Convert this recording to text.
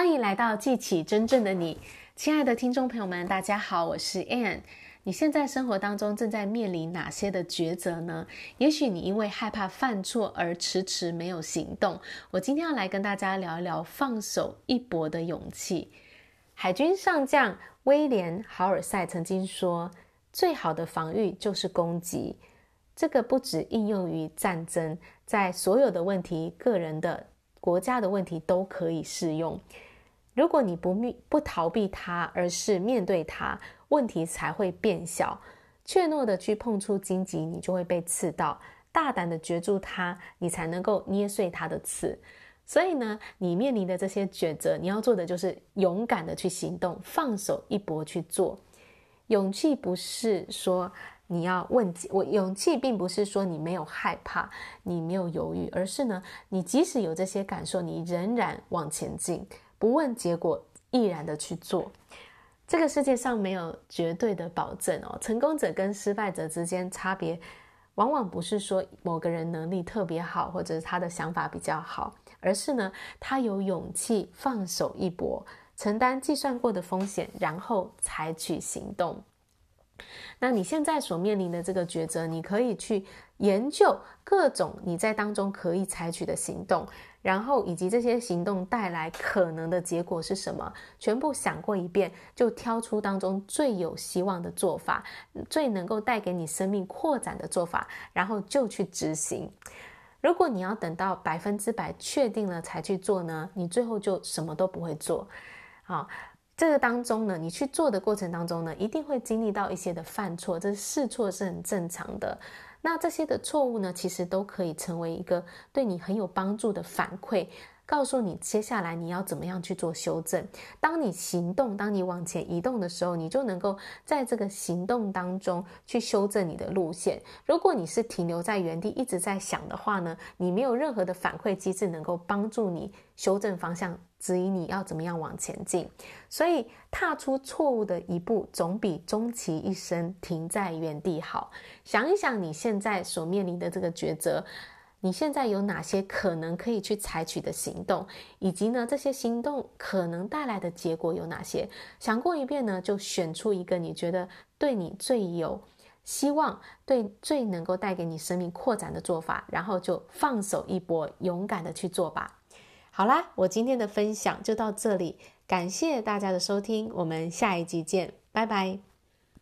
欢迎来到记起真正的你，亲爱的听众朋友们，大家好，我是 Anne。你现在生活当中正在面临哪些的抉择呢？也许你因为害怕犯错而迟迟没有行动。我今天要来跟大家聊一聊放手一搏的勇气。海军上将威廉·豪尔赛曾经说：“最好的防御就是攻击。”这个不只应用于战争，在所有的问题、个人的。国家的问题都可以适用。如果你不面不逃避它，而是面对它，问题才会变小。怯懦的去碰触荆棘，你就会被刺到；大胆的攫住它，你才能够捏碎它的刺。所以呢，你面临的这些抉择，你要做的就是勇敢的去行动，放手一搏去做。勇气不是说。你要问我，勇气并不是说你没有害怕，你没有犹豫，而是呢，你即使有这些感受，你仍然往前进，不问结果，毅然的去做。这个世界上没有绝对的保证哦，成功者跟失败者之间差别，往往不是说某个人能力特别好，或者是他的想法比较好，而是呢，他有勇气放手一搏，承担计算过的风险，然后采取行动。那你现在所面临的这个抉择，你可以去研究各种你在当中可以采取的行动，然后以及这些行动带来可能的结果是什么，全部想过一遍，就挑出当中最有希望的做法，最能够带给你生命扩展的做法，然后就去执行。如果你要等到百分之百确定了才去做呢，你最后就什么都不会做。好。这个当中呢，你去做的过程当中呢，一定会经历到一些的犯错，这试错是很正常的。那这些的错误呢，其实都可以成为一个对你很有帮助的反馈。告诉你接下来你要怎么样去做修正。当你行动，当你往前移动的时候，你就能够在这个行动当中去修正你的路线。如果你是停留在原地一直在想的话呢，你没有任何的反馈机制能够帮助你修正方向，指引你要怎么样往前进。所以踏出错误的一步，总比终其一生停在原地好。想一想你现在所面临的这个抉择。你现在有哪些可能可以去采取的行动，以及呢，这些行动可能带来的结果有哪些？想过一遍呢，就选出一个你觉得对你最有希望、对最能够带给你生命扩展的做法，然后就放手一搏，勇敢的去做吧。好啦，我今天的分享就到这里，感谢大家的收听，我们下一集见，拜拜。